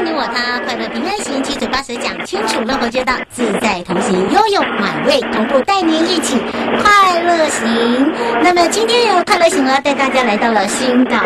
你我他，快乐！平安行，七嘴八舌讲清楚，乐！活街道自在同行，悠悠美味同步带您一起快乐！行。那么今天有快乐！行了，带大家来到了新港。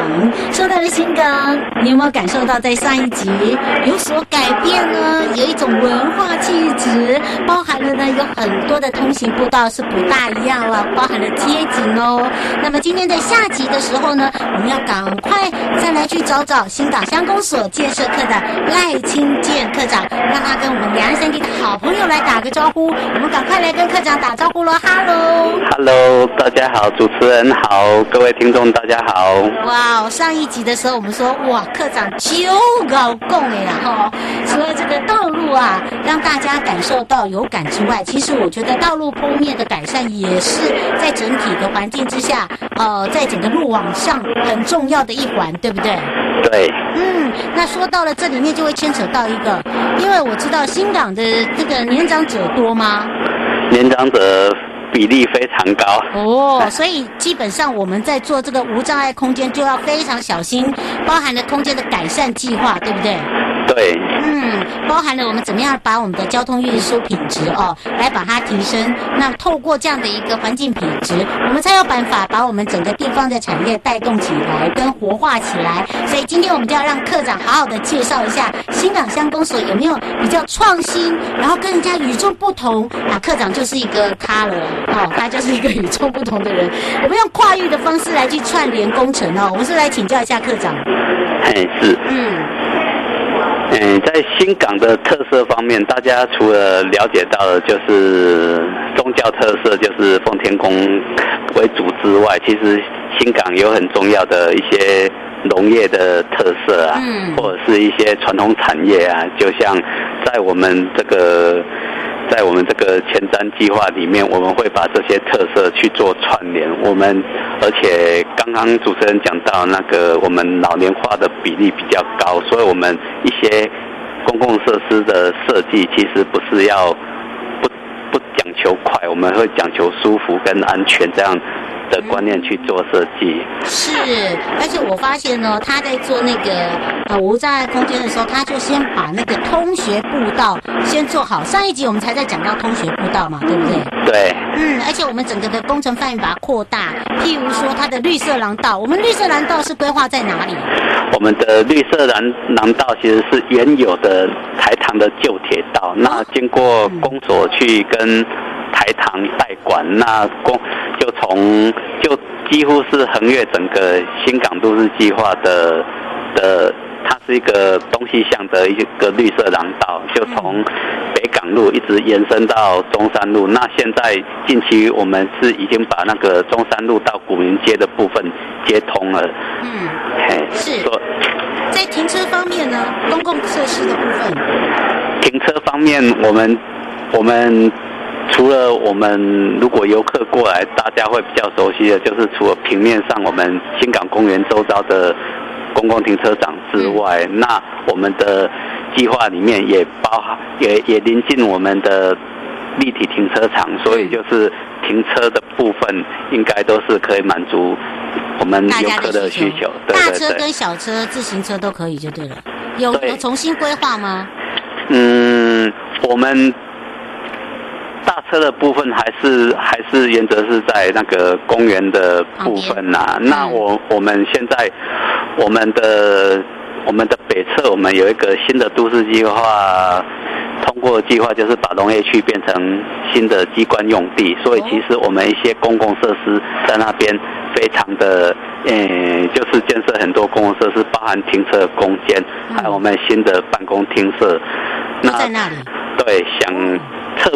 说到了新港，你有没有感受到在上一集有所改变呢？有一种文化气质，包含了呢有很多的通行步道是不大一样了，包含了街景哦。那么今天在下集的时候呢，我们要赶快再来去找找新港乡公所建设课的。赖清健课长，让他跟我们两岸三地的好朋友来打个招呼。我们赶快来跟课长打招呼喽！哈喽，哈喽，大家好，主持人好，各位听众大家好。哇，上一集的时候我们说，哇，课长就搞共哎呀哈！除了这个道路啊，让大家感受到有感之外，其实我觉得道路铺面的改善也是在整体的环境之下，呃，在整个路网上很重要的一环，对不对？对。嗯，那说到了这里面就会牵扯到一个，因为我知道新港的这个年长者多吗？年长者比例非常高。哦，所以基本上我们在做这个无障碍空间就要非常小心，包含了空间的改善计划，对不对？对，嗯，包含了我们怎么样把我们的交通运输品质哦，来把它提升。那透过这样的一个环境品质，我们才有办法把我们整个地方的产业带动起来，跟活化起来。所以今天我们就要让课长好好的介绍一下新港乡公所有没有比较创新，然后跟人家与众不同。啊，课长就是一个他了，哦，他就是一个与众不同的人。我们用跨域的方式来去串联工程哦。我们是来请教一下课长。哎，是，嗯。嗯，在新港的特色方面，大家除了了解到的就是宗教特色，就是奉天宫为主之外，其实新港有很重要的一些农业的特色啊，或者是一些传统产业啊，就像在我们这个。在我们这个前瞻计划里面，我们会把这些特色去做串联。我们而且刚刚主持人讲到那个我们老年化的比例比较高，所以我们一些公共设施的设计其实不是要不不讲求快，我们会讲求舒服跟安全这样。的观念去做设计是，而且我发现呢，他在做那个呃无障碍空间的时候，他就先把那个通学步道先做好。上一集我们才在讲到通学步道嘛，对不对？对。嗯，而且我们整个的工程范围把它扩大，譬如说它的绿色廊道，我们绿色廊道是规划在哪里？我们的绿色廊廊道其实是原有的台糖的旧铁道，那经过公所去跟。台糖代管，那公就从就几乎是横越整个新港都市计划的的，它是一个东西向的一个绿色廊道，就从北港路一直延伸到中山路。那现在近期我们是已经把那个中山路到古民街的部分接通了。嗯，嘿是。在停车方面呢，公共设施的部分。停车方面，我们我们。除了我们如果游客过来，大家会比较熟悉的，就是除了平面上我们新港公园周遭的公共停车场之外，那我们的计划里面也包含也也临近我们的立体停车场，所以就是停车的部分应该都是可以满足我们游客的需求。对对对，大车跟小车、自行车都可以就对了。有有重新规划吗？嗯，我们。大车的部分还是还是原则是在那个公园的部分呐、啊。那我我们现在我们的我们的北侧，我们有一个新的都市计划通过计划，就是把农业区变成新的机关用地。所以其实我们一些公共设施在那边非常的，嗯，就是建设很多公共设施，包含停车空间，还有我们新的办公厅舍。那在那里？对，想特。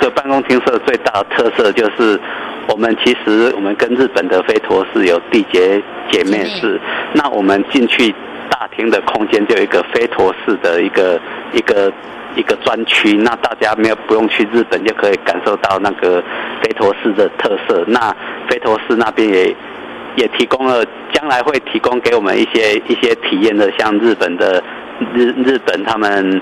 这个办公厅舍最大的特色就是，我们其实我们跟日本的飞驒式有缔结姐妹市，那我们进去大厅的空间就有一个飞陀式的一个一个一个专区，那大家没有不用去日本就可以感受到那个飞陀寺的特色。那飞陀寺那边也也提供了，将来会提供给我们一些一些体验的，像日本的日日本他们。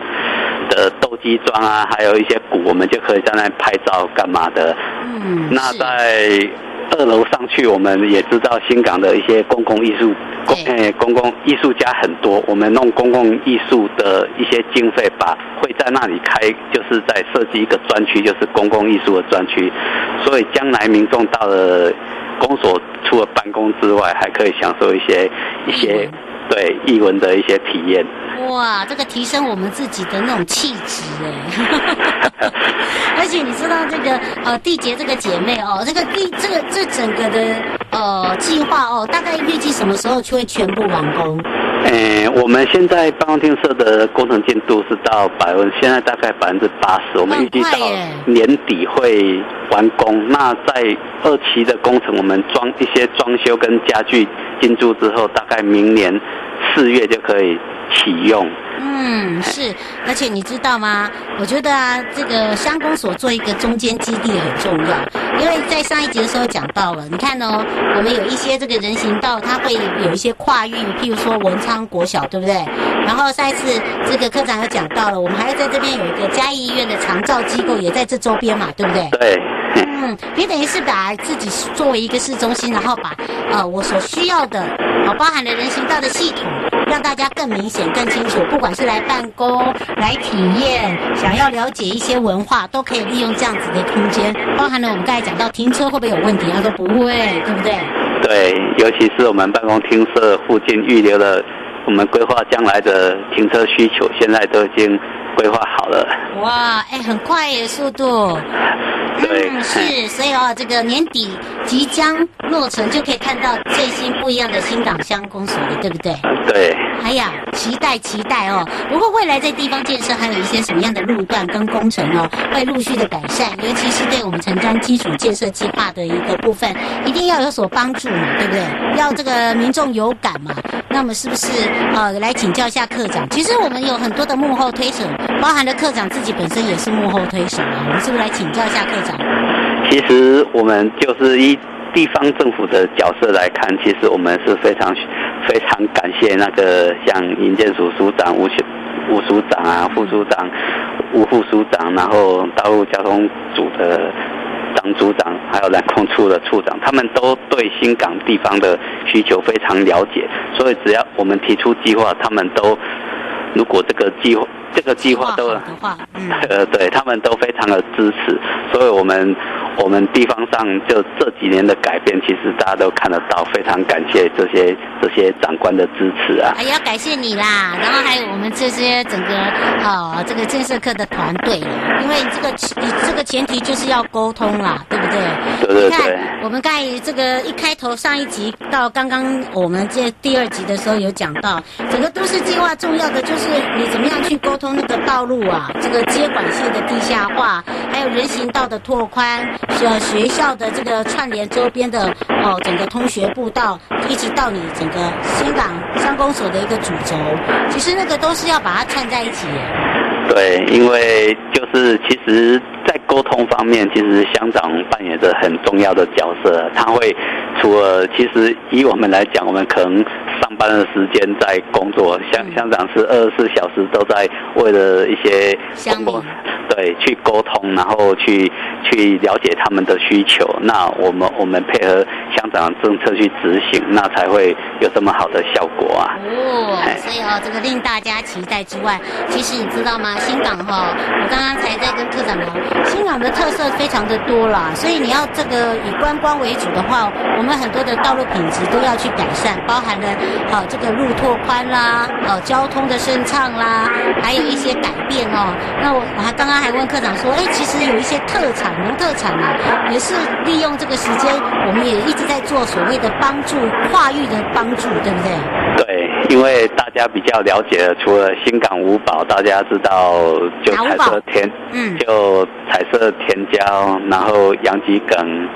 的斗鸡桩啊，还有一些鼓，我们就可以在那拍照干嘛的。嗯，那在二楼上去，我们也知道新港的一些公共艺术公诶公共艺术家很多，我们弄公共艺术的一些经费，把会在那里开，就是在设计一个专区，就是公共艺术的专区，所以将来民众到了公所，除了办公之外，还可以享受一些一些对艺文的一些体验。哇，这个提升我们自己的那种气质哎，而且你知道这个呃缔结这个姐妹哦，这个第这个这整个的呃计划哦，大概预计什么时候就会全部完工？诶，我们现在办公厅设的工程进度是到百分，现在大概百分之八十，我们预计到年底会完工。那在二期的工程，我们装一些装修跟家具进驻之后，大概明年四月就可以。启用，嗯，是，而且你知道吗？我觉得啊，这个乡公所做一个中间基地很重要，因为在上一集的时候讲到了，你看哦，我们有一些这个人行道，它会有一些跨域，譬如说文昌国小，对不对？然后上一次这个科长有讲到了，我们还要在这边有一个嘉义医院的长照机构，也在这周边嘛，对不对？对。嗯，你等于是把自己作为一个市中心，然后把呃我所需要的，呃包含了人行道的系统，让大家更明显、更清楚。不管是来办公、来体验、想要了解一些文化，都可以利用这样子的空间。包含了我们刚才讲到停车会不会有问题，他说不会，对不对？对，尤其是我们办公厅舍附近预留了我们规划将来的停车需求，现在都已经规划好了。哇，哎，很快耶，速度。对嗯，是，所以哦，这个年底即将落成，就可以看到最新不一样的新港乡公所了，对不对？对。哎呀，期待期待哦！不过未来在地方建设还有一些什么样的路段跟工程哦，会陆续的改善，尤其是对我们城乡基础建设计划的一个部分，一定要有所帮助嘛，对不对？要这个民众有感嘛。那么是不是呃，来请教一下课长？其实我们有很多的幕后推手，包含了课长自己本身也是幕后推手啊。我们是不是来请教一下课长？其实我们就是以地方政府的角色来看，其实我们是非常非常感谢那个像营建署署长吴吴署长啊，副署长吴副署长，然后道路交通组的张组长，还有南控处的处长，他们都对新港地方的需求非常了解，所以只要我们提出计划，他们都如果这个计划。这个计划都，嗯、呃，对他们都非常的支持，所以我们我们地方上就这几年的改变，其实大家都看得到，非常感谢这些这些长官的支持啊！还要感谢你啦，然后还有我们这些整个啊这个建设课的团队，因为这个这个前提就是要沟通啦，对不对？对对对。你看我们刚才这个一开头上一集到刚刚我们这第二集的时候有讲到，整个都市计划重要的就是你怎么样去沟通。那个道路啊，这个接管线的地下化，还有人行道的拓宽，呃，学校的这个串联周边的哦，整个通学步道，一直到你整个新港乡公所的一个主轴，其实那个都是要把它串在一起。对，因为就是其实，在沟通方面，其实乡长扮演着很重要的角色。他会除了其实以我们来讲，我们可能上班的时间在工作，乡乡长是二十四小时都在为了一些公共对去沟通，然后去去了解他们的需求。那我们我们配合乡长政策去执行，那才会有这么好的效果啊。哦，所以哦，这个令大家期待之外，其实你知道吗？新港哈，我刚刚才在跟科长聊，新港的特色非常的多啦，所以你要这个以观光为主的话，我们很多的道路品质都要去改善，包含了好这个路拓宽啦，呃，交通的顺畅啦，还有一些改变哦。那我我还刚刚还问科长说，哎，其实有一些特产农特产啊，也是利用这个时间，我们也一直在做所谓的帮助跨域的帮助，对不对？对，因为大家比较了解的，除了新港五宝，大家知道。就彩色甜，嗯，就彩色甜椒，然后洋桔梗，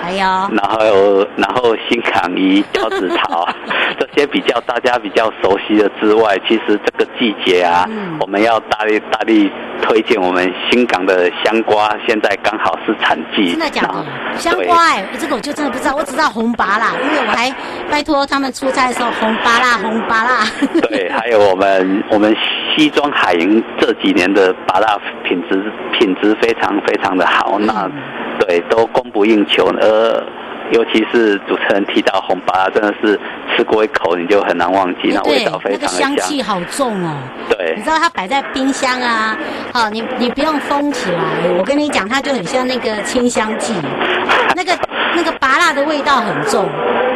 还有，然后然后新港鱼、交趾桃，这些比较大家比较熟悉的之外，其实这个季节啊，嗯、我们要大力大力推荐我们新港的香瓜，现在刚好是产季。真的假的？香瓜哎、欸，这个我就真的不知道，我只知道红拔啦，因为我还拜托他们出差的时候红拔啦，红拔啦。对，还有我们我们。西庄海营这几年的芭乐品质品质非常非常的好，那对对，都供不应求，而尤其是主持人提到红拔，真的是吃过一口你就很难忘记，那味道非常的香，那个香气好重哦。对，你知道它摆在冰箱啊，好，你你不用封起来，我跟你讲，它就很像那个清香剂，那个那个拔辣的味道很重。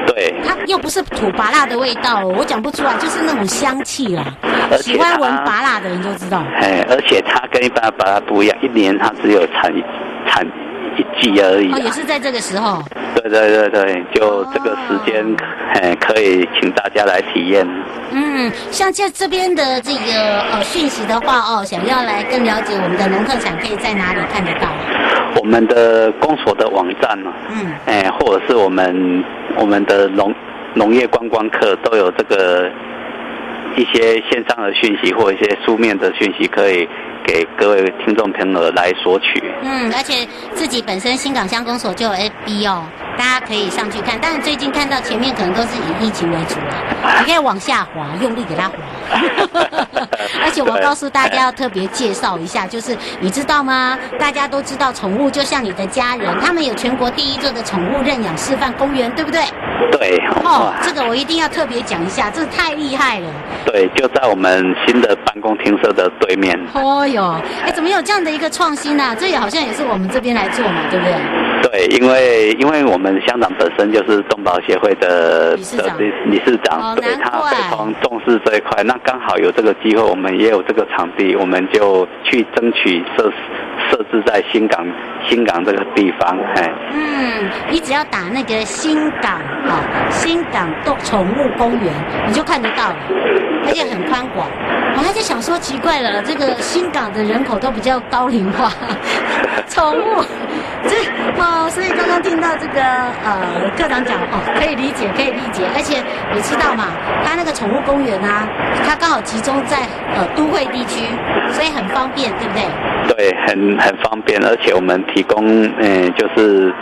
对，它又不是土拔辣的味道，我讲不出来，就是那种香气啦。喜欢闻拔辣的人就知道。哎，而且它跟一般的拔辣不一样，一年它只有产产一季而已。哦，也是在这个时候。对对对对，就这个时间，哎，可以请大家来体验。嗯，像这这边的这个呃讯息的话哦，想要来更了解我们的农特产，可以在哪里看得到？我们的公所的网站嘛，嗯，哎，或者是我们我们的农农业观光客都有这个一些线上的讯息或一些书面的讯息可以。给各位听众朋友来索取。嗯，而且自己本身新港乡公所就有 FB 哦，大家可以上去看。但是最近看到前面可能都是以疫情为主了，你可以往下滑，用力给它滑。而且我告诉大家要特别介绍一下，就是你知道吗？大家都知道宠物就像你的家人，他们有全国第一座的宠物认养示范公园，对不对？对。哦，这个我一定要特别讲一下，这太厉害了。对，就在我们新的办公厅舍的对面。哦哟，哎，怎么有这样的一个创新呢？啊？这也好像也是我们这边来做嘛，对不对？对，因为因为我们乡长本身就是动保协会的理事长，理事长，哦、对他非常重视这一块。那刚好有这个机会，我们也有这个场地，我们就去争取设设置在新港新港这个地方。哎，嗯，你只要打那个新港啊、新港动宠物公园，你就看得到了，而且很宽广。我还在想说，奇怪了，这个新港的人口都比较高龄化，宠物。这哦，所以刚刚听到这个呃，课长讲哦，可以理解，可以理解，而且你知道嘛，他那个宠物公园啊，它刚好集中在呃都会地区，所以很方便，对不对？对，很很方便，而且我们提供嗯、呃，就是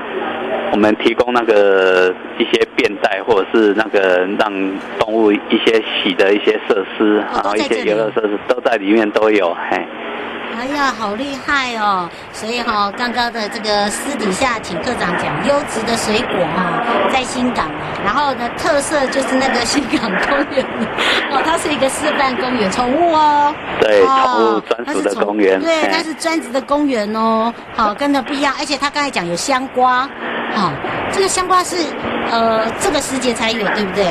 我们提供那个一些便袋，或者是那个让动物一些洗的一些设施，哦、然后一些游乐设施都在里面都有，嘿。哎呀，好厉害哦！所以哈、哦，刚刚的这个私底下请科长讲，优质的水果哈、哦，在新港啊。然后呢，特色就是那个新港公园 哦，它是一个示范公园，宠物哦。对，宠、哦、物专属的公园。对，它是专职的公园哦。好，跟的不一样，而且他刚才讲有香瓜，好、哦，这个香瓜是呃这个时节才有，对不对？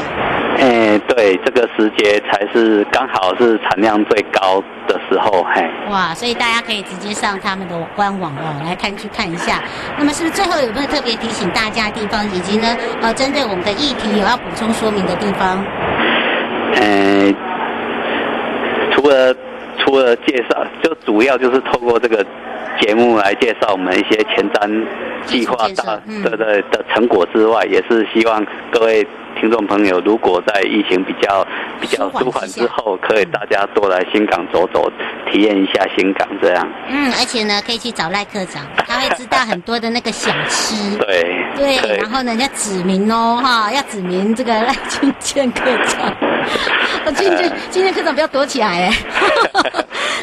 哎，对，这个时节才是刚好是产量最高的时候，嘿。哇，所以大家可以直接上他们的官网哦，来看去看一下。那么是不是最后有没有特别提醒大家的地方，以及呢，呃，针对我们的议题有要补充说明的地方？嗯，除了除了介绍，就主要就是透过这个节目来介绍我们一些前瞻计划大的的的成果之外，也是希望各位。听众朋友，如果在疫情比较比较舒缓之后，可以大家多来新港走走，体验一下新港这样。嗯，而且呢，可以去找赖科长，他会知道很多的那个小吃。对对，然后呢，要指明哦，哈，要指明这个赖俊健科长。我今天今天科长不要躲起来哎。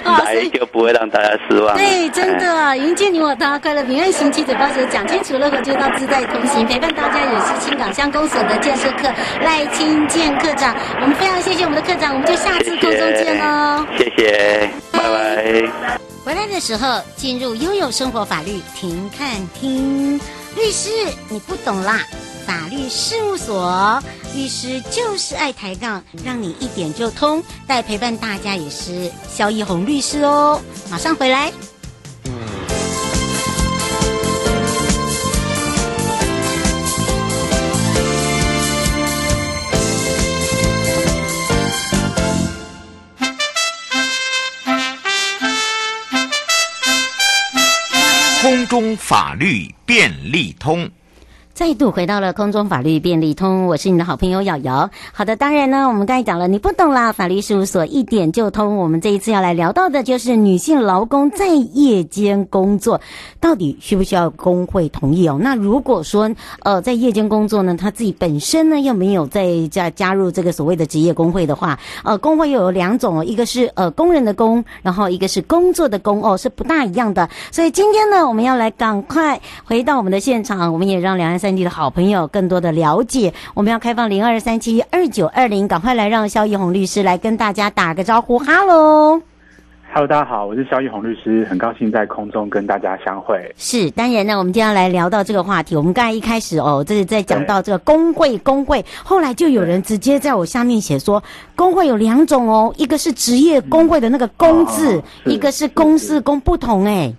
来就不会让大家失望。对，真的，迎接你我他，快乐平安行，七嘴八舌讲清楚，乐活街道自在同行，陪伴大家也是青港乡公所的建设课赖清健课长，我们非常谢谢我们的课长，我们就下次空中见喽。谢谢，拜拜。回来的时候进入悠悠生活法律停看听，律师你不懂啦。法律事务所律师就是爱抬杠，让你一点就通。带陪伴大家也是萧一红律师哦，马上回来。空中法律便利通。再度回到了空中法律便利通，我是你的好朋友瑶瑶。好的，当然呢，我们刚才讲了，你不懂啦，法律事务所一点就通。我们这一次要来聊到的就是女性劳工在夜间工作，到底需不需要工会同意哦？那如果说呃在夜间工作呢，他自己本身呢又没有在加加入这个所谓的职业工会的话，呃，工会又有两种哦，一个是呃工人的工，然后一个是工作的工哦，是不大一样的。所以今天呢，我们要来赶快回到我们的现场，我们也让两岸三地的好朋友更多的了解，我们要开放零二三七二九二零，赶快来让肖一红律师来跟大家打个招呼，哈喽。哈喽，大家好，我是肖玉红律师，很高兴在空中跟大家相会。是，当然呢，我们今天要来聊到这个话题，我们刚才一开始哦，这是在讲到这个工会，工会，后来就有人直接在我下面写说，工会有两种哦，一个是职业工会的那个工字，嗯、一个是公司工不同哎。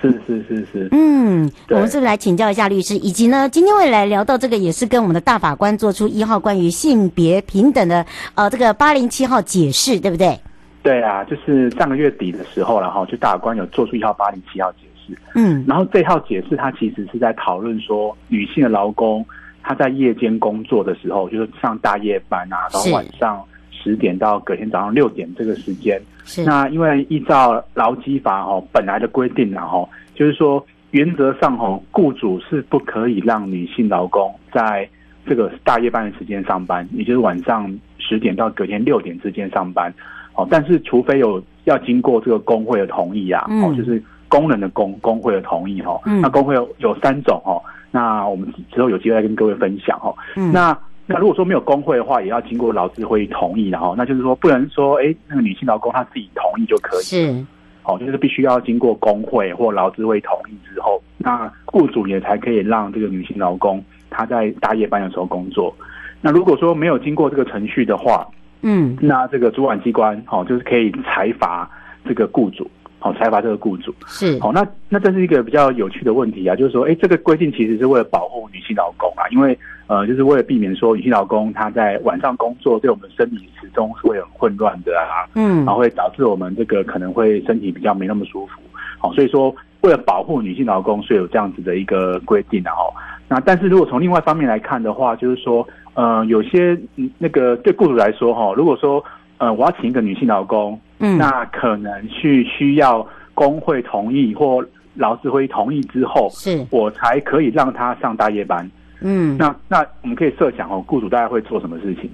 是是是是，嗯，我们是不是来请教一下律师，以及呢，今天会来聊到这个，也是跟我们的大法官做出一号关于性别平等的呃这个八零七号解释，对不对？对啊，就是上个月底的时候，然后就大法官有做出一号八零七号解释，嗯，然后这套解释它其实是在讨论说，女性的劳工她在夜间工作的时候，就是上大夜班啊，然后晚上十点到隔天早上六点这个时间。是那因为依照劳基法哦本来的规定，然后就是说原则上哦，雇主是不可以让女性劳工在这个大夜班的时间上班，也就是晚上十点到隔天六点之间上班。哦，但是除非有要经过这个工会的同意啊，哦，就是工人的工工会的同意哦。那工会有有三种哦，那我们之后有机会再跟各位分享哦。嗯那那如果说没有工会的话，也要经过劳资会议同意，然后那就是说不能说，哎，那个女性劳工她自己同意就可以，是，哦，就是必须要经过工会或劳资会同意之后，那雇主也才可以让这个女性劳工她在大夜班的时候工作。那如果说没有经过这个程序的话，嗯，那这个主管机关，哦，就是可以裁罚这个雇主。哦，裁罚这个雇主是好，那那这是一个比较有趣的问题啊，就是说，哎，这个规定其实是为了保护女性劳工啊，因为呃，就是为了避免说女性劳工她在晚上工作对我们生理时钟是会很混乱的啊，嗯，然后会导致我们这个可能会身体比较没那么舒服，好，所以说为了保护女性劳工，所以有这样子的一个规定啊，哈，那但是如果从另外一方面来看的话，就是说，呃，有些那个对雇主来说，哈，如果说呃，我要请一个女性劳工。嗯，那可能去需要工会同意或劳资会同意之后，是我才可以让他上大夜班。嗯，那那我们可以设想哦，雇主大概会做什么事情？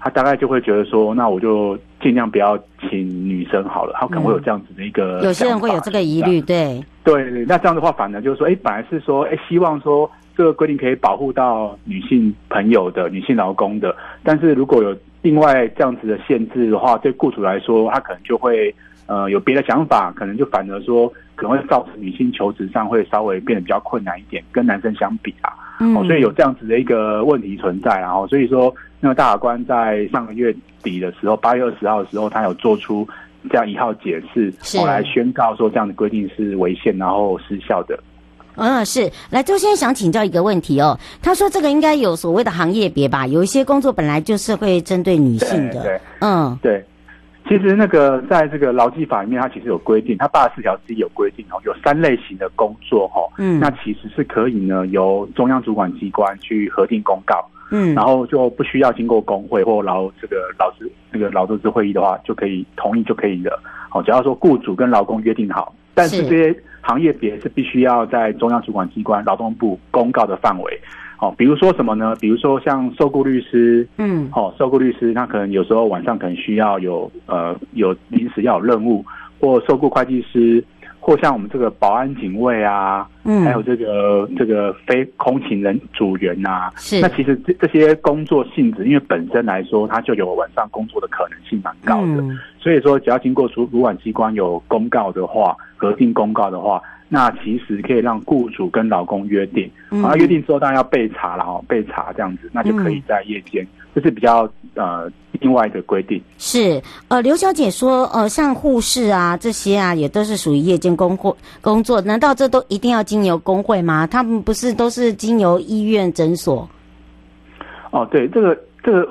他大概就会觉得说，那我就尽量不要请女生好了。他可能会有这样子的一个、嗯，有些人会有这个疑虑，对对对。那这样的话，反而就是说，哎，本来是说，哎，希望说这个规定可以保护到女性朋友的女性劳工的，但是如果有。另外这样子的限制的话，对雇主来说，他可能就会呃有别的想法，可能就反而说可能会造成女性求职上会稍微变得比较困难一点，跟男生相比啊，嗯，哦，所以有这样子的一个问题存在，然后所以说那个大法官在上个月底的时候，八月二十号的时候，他有做出这样一号解释，后来宣告说这样的规定是违宪，然后失效的。嗯，是。来，周先生想请教一个问题哦。他说这个应该有所谓的行业别吧？有一些工作本来就是会针对女性的。对，对嗯，对。其实那个在这个劳基法里面，它其实有规定，它八十四条之一有规定哦，有三类型的工作哈。嗯。那其实是可以呢，由中央主管机关去核定公告。嗯。然后就不需要经过工会或劳这个劳资这个劳资会议的话，就可以同意就可以了。好，只要说雇主跟劳工约定好，但是这些。行业别是必须要在中央主管机关劳动部公告的范围，哦，比如说什么呢？比如说像受雇律师，嗯，哦，受雇律师他可能有时候晚上可能需要有呃有临时要有任务，或受雇会计师，或像我们这个保安警卫啊，嗯，还有这个这个非空勤人组员啊，是，那其实这这些工作性质，因为本身来说它就有晚上工作的可能性蛮高的，嗯，所以说只要经过主主管机关有公告的话。核定公告的话，那其实可以让雇主跟劳工约定，嗯、啊，约定之后当然要备查了哦，备查这样子，那就可以在夜间，这、嗯、是比较呃另外的规定。是，呃，刘小姐说，呃，像护士啊这些啊，也都是属于夜间工作工作，难道这都一定要经由工会吗？他们不是都是经由医院诊所？哦，对，这个这个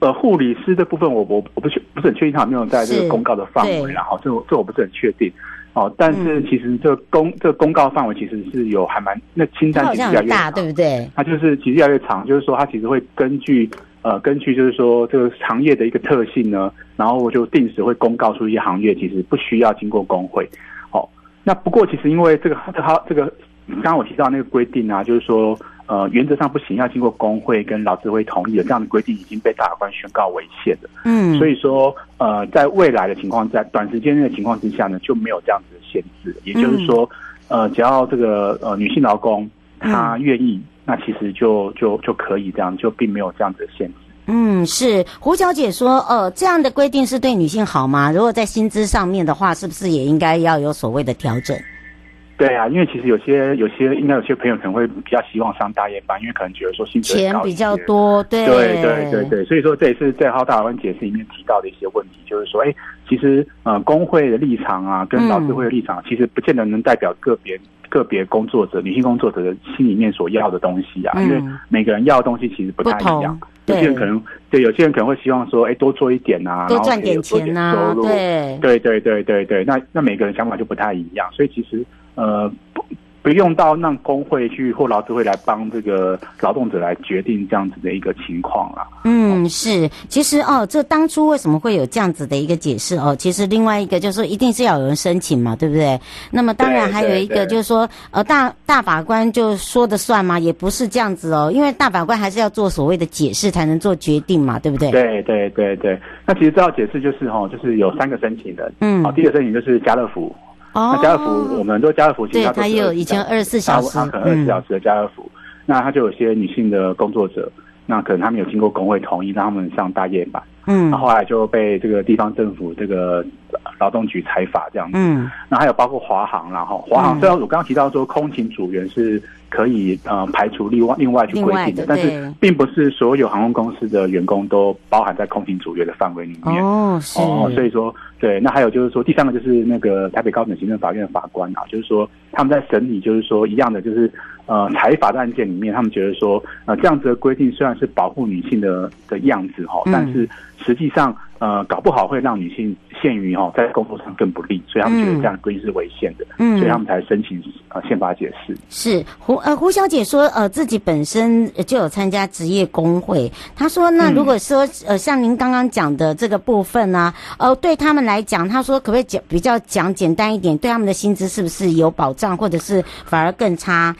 呃护理师的部分我，我我我不确不是很确定他有没有在这个公告的范围，然后这这我不是很确定。哦，但是其实这个公这个公告范围其实是有还蛮那清单其实越来越大，对不对？它就是其实越来越长，就是说它其实会根据呃根据就是说这个行业的一个特性呢，然后我就定时会公告出一些行业其实不需要经过工会。哦，那不过其实因为这个它这个刚刚我提到那个规定啊，就是说。呃，原则上不行，要经过工会跟劳资会同意的这样的规定已经被大法官宣告违宪了。嗯，所以说，呃，在未来的情况，在短时间内的情况之下呢，就没有这样子的限制。也就是说，呃，只要这个呃女性劳工她愿意，嗯、那其实就就就可以这样，就并没有这样子的限制。嗯，是胡小姐说，呃，这样的规定是对女性好吗？如果在薪资上面的话，是不是也应该要有所谓的调整？对啊，因为其实有些有些应该有些朋友可能会比较希望上大夜班，因为可能觉得说薪资钱比较多，对。对对对对，所以说这也是在浩大法官解释里面提到的一些问题，就是说，哎，其实呃工会的立场啊，跟劳资会的立场，嗯、其实不见得能代表个别个别工作者、女性工作者的心里面所要的东西啊，嗯、因为每个人要的东西其实不太一样，有些人可能对。有些人可能会希望说，哎，多做一点啊，多赚点钱呐、啊，对对对对对对，那那每个人想法就不太一样，所以其实。呃，不不用到让工会去或劳资会来帮这个劳动者来决定这样子的一个情况啊。嗯，是，其实哦，这当初为什么会有这样子的一个解释哦？其实另外一个就是说，一定是要有人申请嘛，对不对？那么当然还有一个就是说，呃，大大法官就说的算吗？也不是这样子哦，因为大法官还是要做所谓的解释才能做决定嘛，对不对？对对对对。那其实这道解释就是哈、哦，就是有三个申请人。嗯。好，第一个申请就是家乐福。那家乐福，我们很多家乐福，其实它他也有以前二十四小时，他可能二十四小时的家乐福，嗯、那它就有些女性的工作者，那可能他们有经过工会同意，让他们上大夜班，嗯，那后来就被这个地方政府这个劳动局裁罚这样子，嗯，那还有包括华航，然后华航，虽然我刚刚提到说空勤组员是。可以呃排除另外另外去规定的，的但是并不是所有航空公司的员工都包含在空勤组员的范围里面。哦，是。哦，所以说对，那还有就是说第三个就是那个台北高等行政法院的法官啊，就是说他们在审理就是说一样的就是呃财法的案件里面，他们觉得说呃这样子的规定虽然是保护女性的的样子哈，但是实际上呃搞不好会让女性陷于哈在工作上更不利，所以他们觉得这样规定是违宪的，嗯，所以他们才申请呃宪法解释是胡呃，胡小姐说，呃，自己本身就有参加职业工会。她说，那如果说，呃，像您刚刚讲的这个部分呢，呃，对他们来讲，她说，可不可以讲比较讲简单一点？对他们的薪资是不是有保障，或者是反而更差？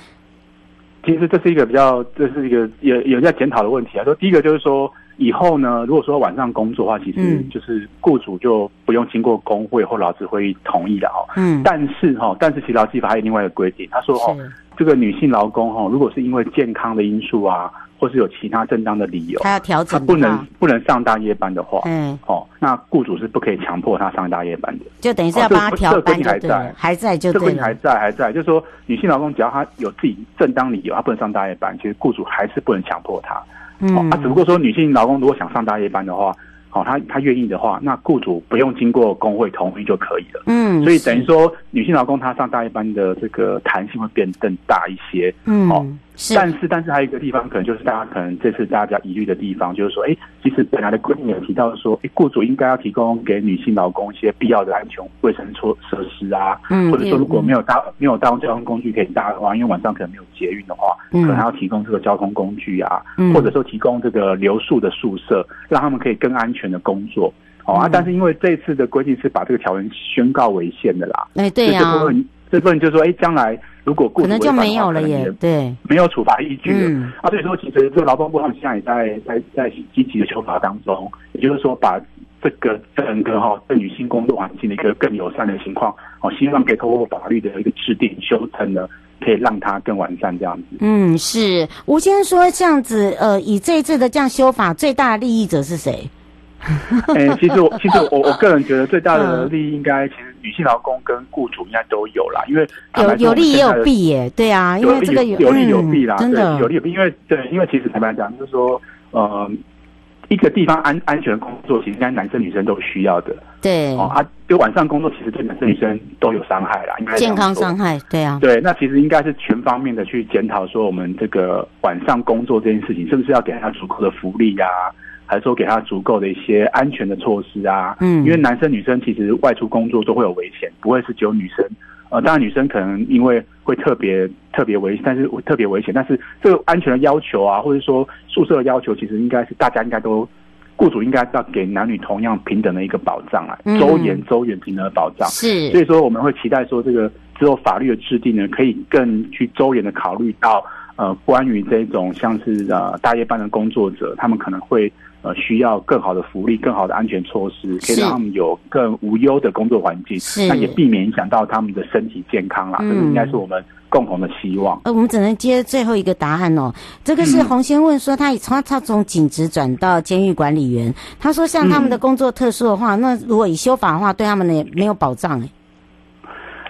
其实这是一个比较，这是一个有有在检讨的问题啊。说第一个就是说，以后呢，如果说晚上工作的话，其实就是雇主就不用经过工会或劳资会议同意的哦。嗯。但是哈，但是其实劳基法还有另外一个规定，他说哦。这个女性劳工哈，如果是因为健康的因素啊，或是有其他正当的理由，他要调整，他不能不能上大夜班的话，嗯，哦，那雇主是不可以强迫他上大夜班的，就等于是要帮他调班，这还在，还在就这个规定还在还在，就是说女性劳工只要她有自己正当理由，她不能上大夜班，其实雇主还是不能强迫她，嗯，啊，只不过说女性劳工如果想上大夜班的话。哦，他他愿意的话，那雇主不用经过工会同意就可以了。嗯，所以等于说，女性劳工她上大夜班的这个弹性会变更大一些。嗯，哦。是，但是但是还有一个地方，可能就是大家可能这次大家比较疑虑的地方，就是说，哎，其实本来的规定有提到说，哎，雇主应该要提供给女性劳工一些必要的安全卫生措设施啊，嗯，或者说如果没有搭没有搭交通工具可以搭的话，因为晚上可能没有捷运的话，嗯，可能要提供这个交通工具啊，嗯，或者说提供这个留宿的宿舍，让他们可以更安全的工作。哦啊，但是因为这次的规定是把这个条文宣告违宪的啦，哎，对呀，这部分这部分就是说，哎，将来。如果雇主可能就没有了耶，对，没有处罚依据了。嗯、啊，所以说其实这个劳动部他们现在也在在在积极的修法当中，也就是说把这个整个哈对女性工作环境的一个更友善的情况，哦，希望可以透过法律的一个制定修成呢，可以让它更完善这样子。嗯，是吴先生说这样子，呃，以这一次的这样修法，最大的利益者是谁？哎、欸，其实我其实我我个人觉得最大的 利益应该其实女性劳工跟雇主应该都有啦，因为有有利也有弊耶，对啊，因为这个有有利有弊啦，真的有利有弊，因为对，因为其实坦白讲就是说，呃，一个地方安安全的工作，其实应该男生女生都需要的，对哦，啊，就晚上工作其实对男生女生都有伤害啦，应该健康伤害，对啊，对，那其实应该是全方面的去检讨说我们这个晚上工作这件事情，是不是要给他足够的福利呀、啊？还是说给他足够的一些安全的措施啊？嗯，因为男生女生其实外出工作都会有危险，不会是只有女生。呃，当然女生可能因为会特别特别危险，但是特别危险，但是这个安全的要求啊，或者说宿舍的要求，其实应该是大家应该都，雇主应该要给男女同样平等的一个保障啊，周延周延平等的保障。是，所以说我们会期待说这个之后法律的制定呢，可以更去周延的考虑到呃关于这种像是呃大夜班的工作者，他们可能会。呃，需要更好的福利、更好的安全措施，可以让他们有更无忧的工作环境，那也避免影响到他们的身体健康啦。嗯、这个应该是我们共同的希望。呃，我们只能接最后一个答案哦。这个是洪先问说，他从他从警职转到监狱管理员，他说像他们的工作特殊的话，嗯、那如果以修法的话，对他们也没有保障哎。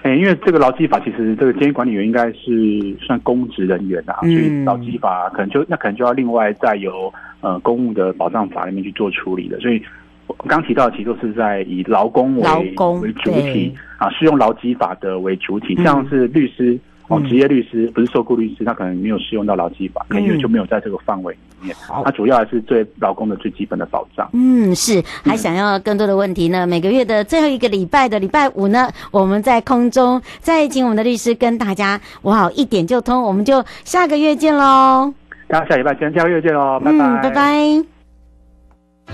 哎，因为这个劳基法其实这个监狱管理员应该是算公职人员啊，嗯、所以劳基法可能就那可能就要另外再由。呃，公务的保障法里面去做处理的，所以我刚提到的其实都是在以劳工为为主体啊，适用劳基法的为主体，像是律师、嗯、哦，职业律师不是受雇律师，他可能没有适用到劳基法，可能就没有在这个范围里面。好、嗯，他主要还是对劳工的最基本的保障。嗯，是。还想要更多的问题呢？嗯、每个月的最后一个礼拜的礼拜五呢，我们在空中再请我们的律师跟大家哇一点就通，我们就下个月见喽。大家下礼拜见，下个月见喽，拜拜，嗯，拜拜。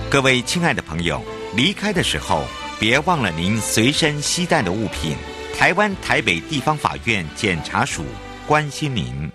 各位亲爱的朋友，离开的时候别忘了您随身携带的物品。台湾台北地方法院检察署关心您。